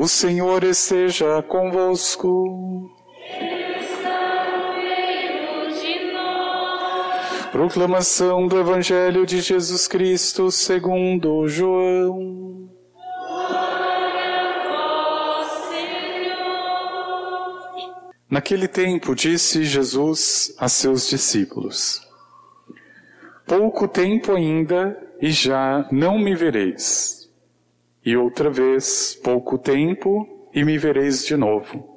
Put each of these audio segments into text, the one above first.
O Senhor esteja convosco. Proclamação do Evangelho de Jesus Cristo segundo João. Naquele tempo disse Jesus a seus discípulos: Pouco tempo ainda e já não me vereis. E outra vez, pouco tempo e me vereis de novo.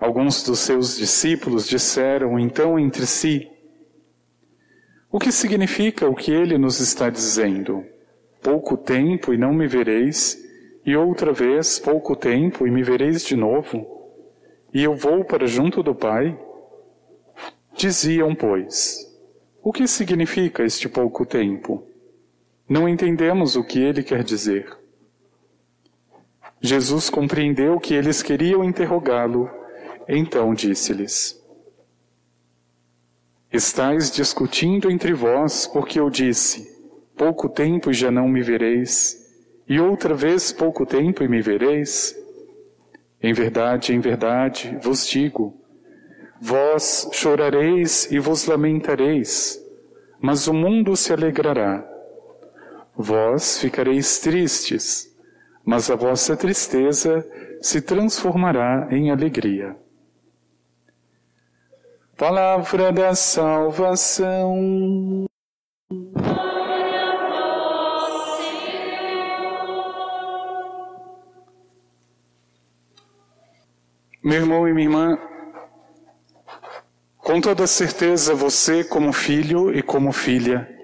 Alguns dos seus discípulos disseram então entre si: O que significa o que ele nos está dizendo? Pouco tempo e não me vereis, e outra vez, pouco tempo e me vereis de novo? E eu vou para junto do Pai? Diziam, pois, o que significa este pouco tempo? Não entendemos o que ele quer dizer. Jesus compreendeu que eles queriam interrogá-lo, então disse-lhes: Estais discutindo entre vós porque eu disse: Pouco tempo e já não me vereis, e outra vez pouco tempo e me vereis? Em verdade, em verdade, vos digo, Vós chorareis e vos lamentareis, mas o mundo se alegrará. Vós ficareis tristes, mas a vossa tristeza se transformará em alegria. Palavra da salvação. Meu irmão e minha irmã, com toda certeza, você, como filho e como filha,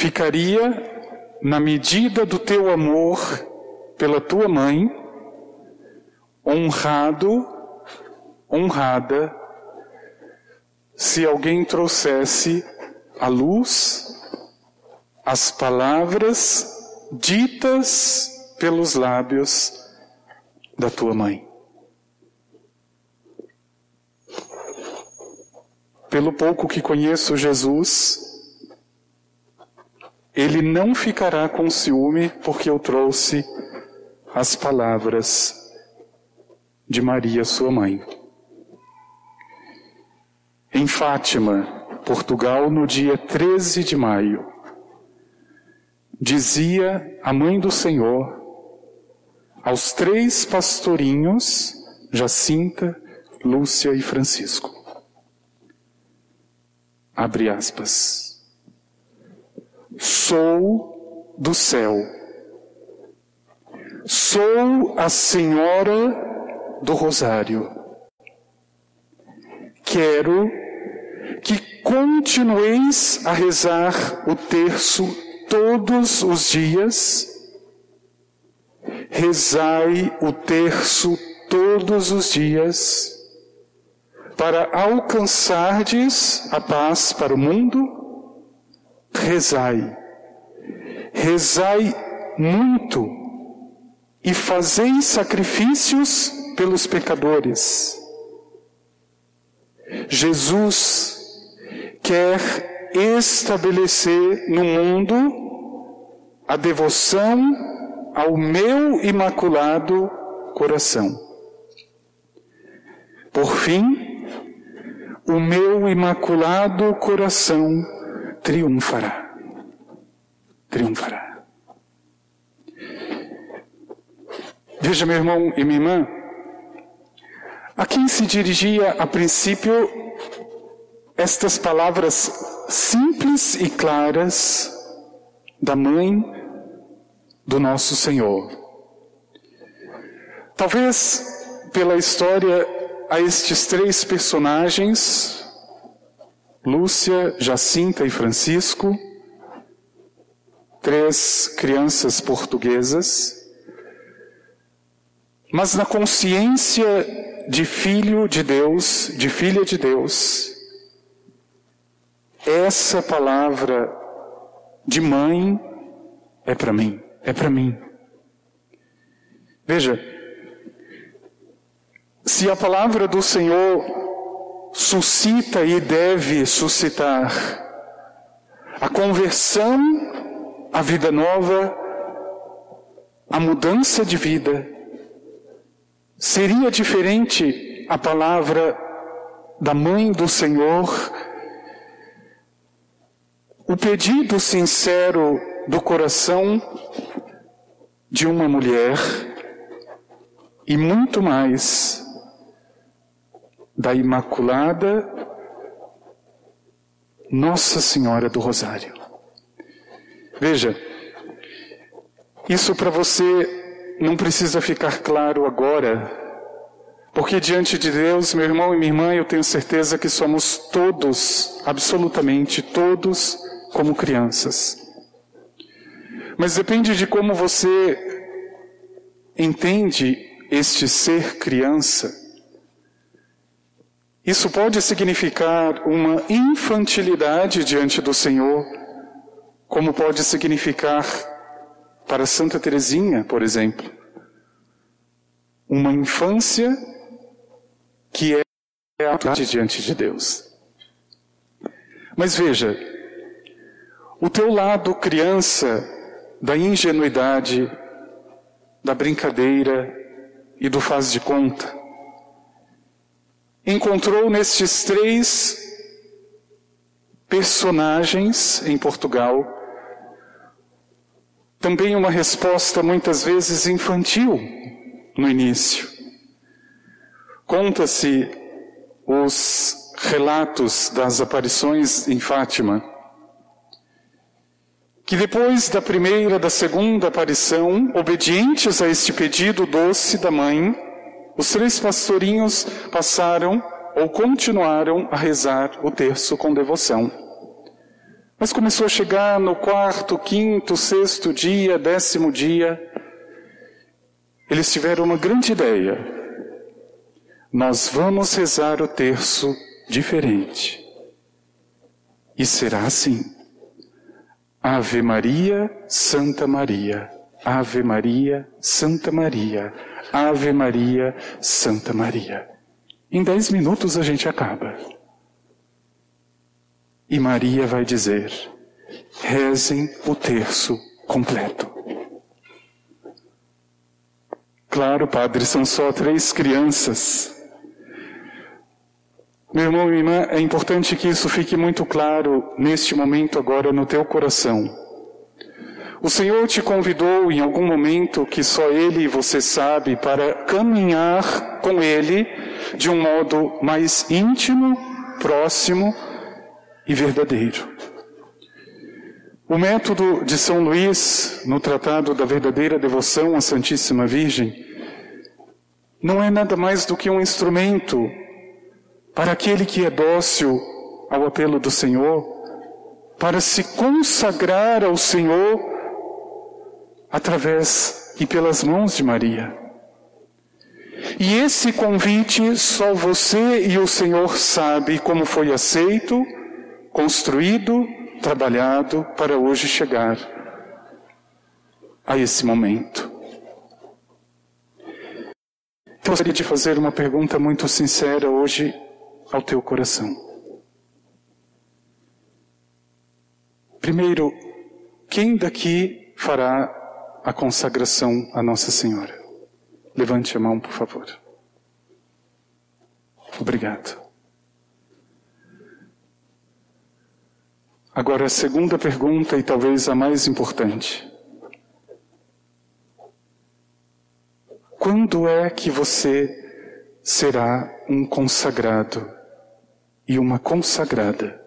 ficaria na medida do teu amor pela tua mãe, honrado, honrada, se alguém trouxesse à luz as palavras ditas pelos lábios da tua mãe. pelo pouco que conheço Jesus, ele não ficará com ciúme porque eu trouxe as palavras de Maria, sua mãe. Em Fátima, Portugal, no dia 13 de maio, dizia a mãe do Senhor aos três pastorinhos, Jacinta, Lúcia e Francisco abre aspas. Sou do céu. Sou a Senhora do Rosário. Quero que continueis a rezar o terço todos os dias. Rezai o terço todos os dias para alcançardes a paz para o mundo, rezai. Rezai muito e fazei sacrifícios pelos pecadores. Jesus quer estabelecer no mundo a devoção ao meu imaculado coração. Por fim, o meu imaculado coração triunfará. Triunfará. Veja, meu irmão e minha irmã, a quem se dirigia a princípio estas palavras simples e claras da mãe do nosso Senhor. Talvez pela história a estes três personagens, Lúcia, Jacinta e Francisco, três crianças portuguesas, mas na consciência de filho de Deus, de filha de Deus, essa palavra de mãe é para mim, é para mim. Veja, se a palavra do Senhor suscita e deve suscitar a conversão, a vida nova, a mudança de vida, seria diferente a palavra da mãe do Senhor, o pedido sincero do coração de uma mulher e muito mais da Imaculada Nossa Senhora do Rosário. Veja, isso para você não precisa ficar claro agora, porque diante de Deus, meu irmão e minha irmã, eu tenho certeza que somos todos, absolutamente todos, como crianças. Mas depende de como você entende este ser criança. Isso pode significar uma infantilidade diante do Senhor, como pode significar para Santa Teresinha, por exemplo, uma infância que é a diante de Deus. Mas veja, o teu lado criança da ingenuidade, da brincadeira e do faz de conta, encontrou nestes três personagens em Portugal também uma resposta muitas vezes infantil no início. Conta-se os relatos das aparições em Fátima, que depois da primeira, da segunda aparição, obedientes a este pedido doce da mãe, os três pastorinhos passaram ou continuaram a rezar o terço com devoção. Mas começou a chegar no quarto, quinto, sexto dia, décimo dia. Eles tiveram uma grande ideia. Nós vamos rezar o terço diferente. E será assim. Ave Maria, Santa Maria. Ave Maria, Santa Maria. Ave Maria, Santa Maria. Em dez minutos a gente acaba. E Maria vai dizer: rezem o terço completo. Claro, padre, são só três crianças. Meu irmão e irmã, é importante que isso fique muito claro neste momento agora no teu coração. O Senhor te convidou em algum momento que só Ele e você sabe para caminhar com Ele de um modo mais íntimo, próximo e verdadeiro. O método de São Luís, no Tratado da Verdadeira Devoção à Santíssima Virgem, não é nada mais do que um instrumento para aquele que é dócil ao apelo do Senhor, para se consagrar ao Senhor através e pelas mãos de Maria. E esse convite só você e o Senhor sabe como foi aceito construído, trabalhado para hoje chegar a esse momento. Eu gostaria de fazer uma pergunta muito sincera hoje ao teu coração. Primeiro, quem daqui fará a consagração a Nossa Senhora? Levante a mão, por favor. Obrigado. Agora, a segunda pergunta, e talvez a mais importante. Quando é que você será um consagrado e uma consagrada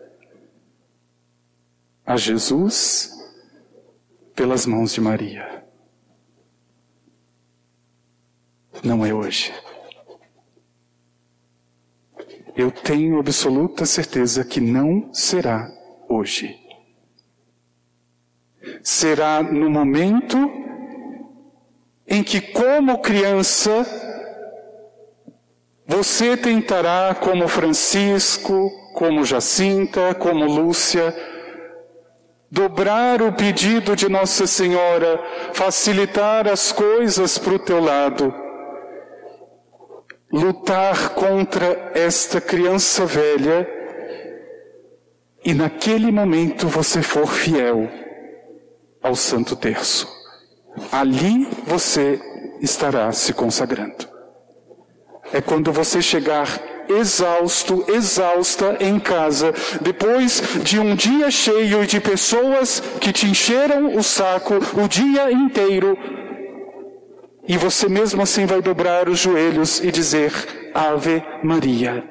a Jesus pelas mãos de Maria? Não é hoje. Eu tenho absoluta certeza que não será hoje. Será no momento em que, como criança, você tentará, como Francisco, como Jacinta, como Lúcia, dobrar o pedido de Nossa Senhora, facilitar as coisas para o teu lado, lutar contra esta criança velha e naquele momento você for fiel ao Santo Terço. ali você estará se consagrando. É quando você chegar exausto, exausta em casa, depois de um dia cheio de pessoas que te encheram o saco o dia inteiro, e você mesmo assim vai dobrar os joelhos e dizer Ave Maria.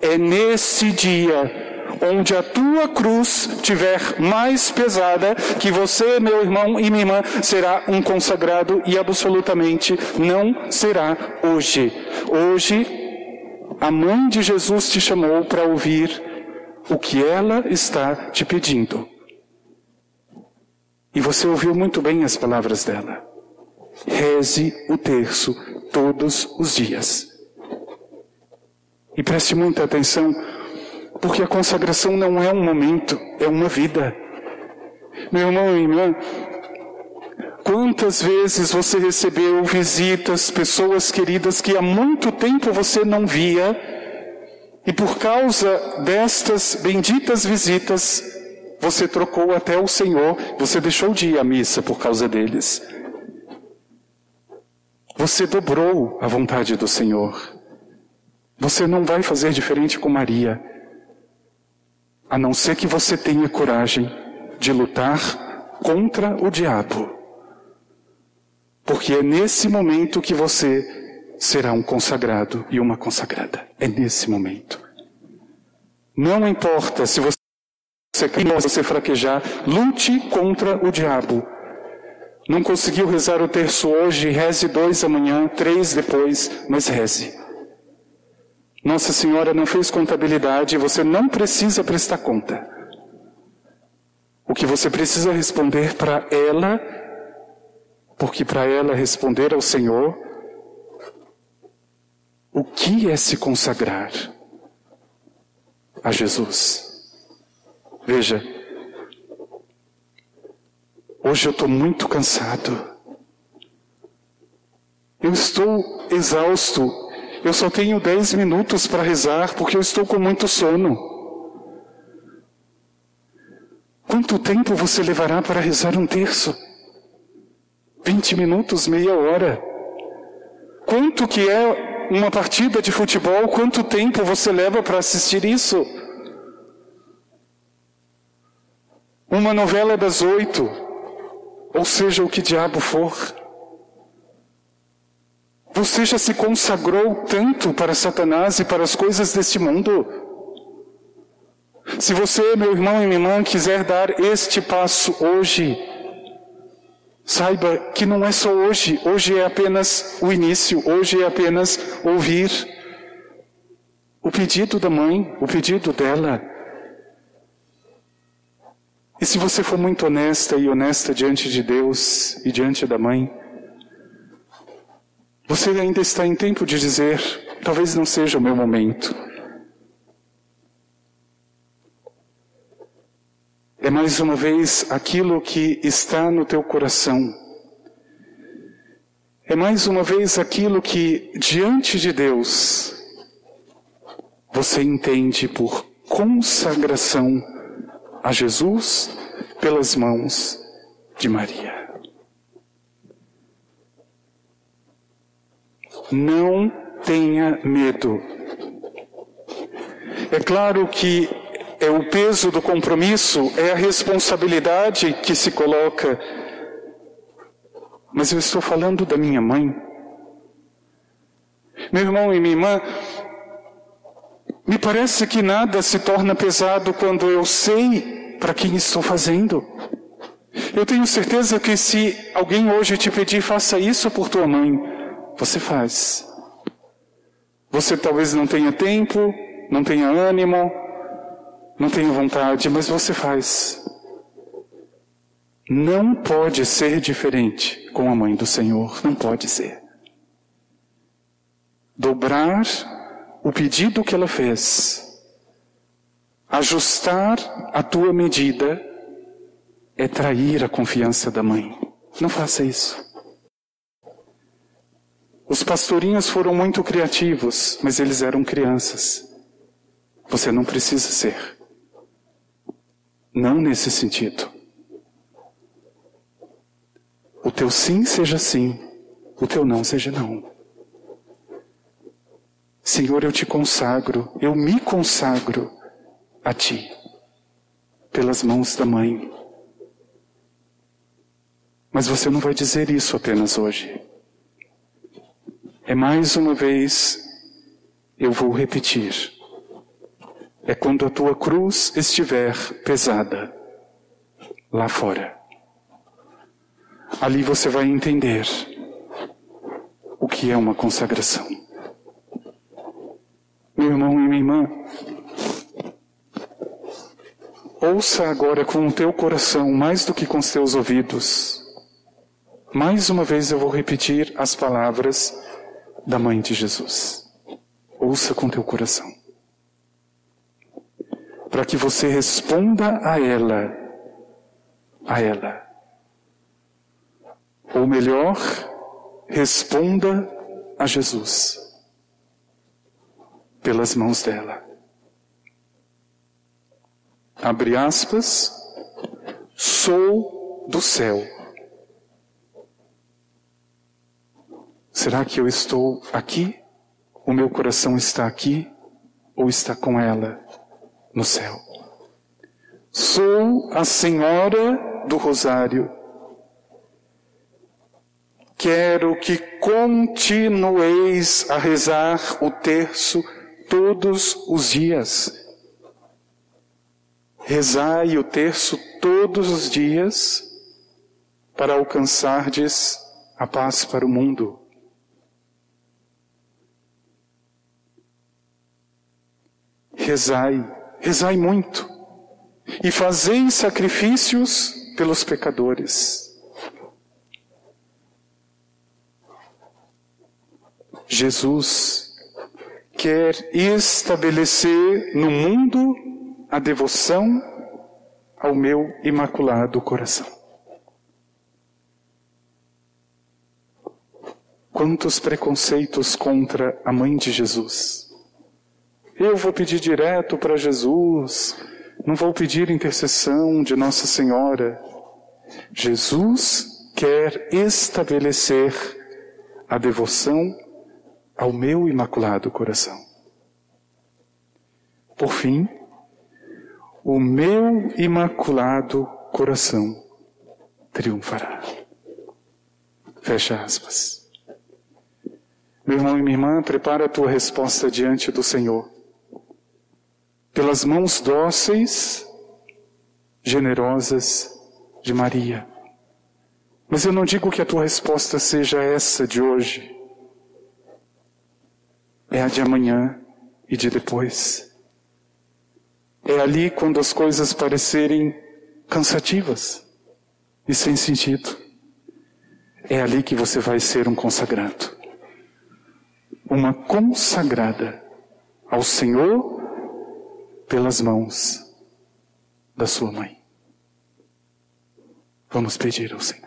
É nesse dia onde a tua cruz tiver mais pesada, que você, meu irmão e minha irmã, será um consagrado e absolutamente não será hoje. Hoje, a mãe de Jesus te chamou para ouvir o que ela está te pedindo. E você ouviu muito bem as palavras dela. Reze o terço todos os dias. E preste muita atenção porque a consagração não é um momento, é uma vida. Meu irmão e irmã, quantas vezes você recebeu visitas, pessoas queridas que há muito tempo você não via, e por causa destas benditas visitas, você trocou até o Senhor, você deixou de ir à missa por causa deles. Você dobrou a vontade do Senhor. Você não vai fazer diferente com Maria a não ser que você tenha coragem de lutar contra o diabo. Porque é nesse momento que você será um consagrado e uma consagrada. É nesse momento. Não importa se você se você fraquejar, lute contra o diabo. Não conseguiu rezar o terço hoje, reze dois amanhã, três depois, mas reze. Nossa Senhora não fez contabilidade, você não precisa prestar conta. O que você precisa responder para ela, porque para ela responder ao Senhor, o que é se consagrar a Jesus? Veja, hoje eu estou muito cansado. Eu estou exausto eu só tenho dez minutos para rezar porque eu estou com muito sono. Quanto tempo você levará para rezar um terço? Vinte minutos, meia hora. Quanto que é uma partida de futebol? Quanto tempo você leva para assistir isso? Uma novela das oito, ou seja, o que diabo for. Você já se consagrou tanto para Satanás e para as coisas deste mundo? Se você, meu irmão e minha irmã, quiser dar este passo hoje, saiba que não é só hoje, hoje é apenas o início, hoje é apenas ouvir o pedido da mãe, o pedido dela. E se você for muito honesta e honesta diante de Deus e diante da mãe, você ainda está em tempo de dizer: talvez não seja o meu momento. É mais uma vez aquilo que está no teu coração. É mais uma vez aquilo que, diante de Deus, você entende por consagração a Jesus pelas mãos de Maria. Não tenha medo. É claro que é o peso do compromisso, é a responsabilidade que se coloca. Mas eu estou falando da minha mãe. Meu irmão e minha irmã, me parece que nada se torna pesado quando eu sei para quem estou fazendo. Eu tenho certeza que se alguém hoje te pedir, faça isso por tua mãe, você faz. Você talvez não tenha tempo, não tenha ânimo, não tenha vontade, mas você faz. Não pode ser diferente com a mãe do Senhor, não pode ser. Dobrar o pedido que ela fez, ajustar a tua medida, é trair a confiança da mãe. Não faça isso. Os pastorinhos foram muito criativos, mas eles eram crianças. Você não precisa ser. Não nesse sentido. o teu sim seja sim, o teu não seja não. Senhor, eu te consagro, eu me consagro a ti, pelas mãos da mãe. Mas você não vai dizer isso apenas hoje. É mais uma vez, eu vou repetir. É quando a tua cruz estiver pesada lá fora. Ali você vai entender o que é uma consagração. Meu irmão e minha irmã, ouça agora com o teu coração mais do que com os teus ouvidos. Mais uma vez eu vou repetir as palavras da mãe de Jesus. Ouça com teu coração. Para que você responda a ela, a ela. Ou melhor, responda a Jesus pelas mãos dela. Abre aspas, sou do céu. Será que eu estou aqui? O meu coração está aqui? Ou está com ela no céu? Sou a Senhora do Rosário. Quero que continueis a rezar o terço todos os dias. Rezai o terço todos os dias para alcançardes a paz para o mundo. Rezai, rezai muito e fazei sacrifícios pelos pecadores. Jesus quer estabelecer no mundo a devoção ao meu imaculado coração. Quantos preconceitos contra a mãe de Jesus. Eu vou pedir direto para Jesus, não vou pedir intercessão de Nossa Senhora. Jesus quer estabelecer a devoção ao meu imaculado coração. Por fim, o meu imaculado coração triunfará. Fecha aspas. Meu irmão e minha irmã, prepara a tua resposta diante do Senhor. Pelas mãos dóceis, generosas de Maria. Mas eu não digo que a tua resposta seja essa de hoje é a de amanhã e de depois. É ali quando as coisas parecerem cansativas e sem sentido. É ali que você vai ser um consagrado. Uma consagrada ao Senhor pelas mãos da sua mãe. Vamos pedir ao Senhor.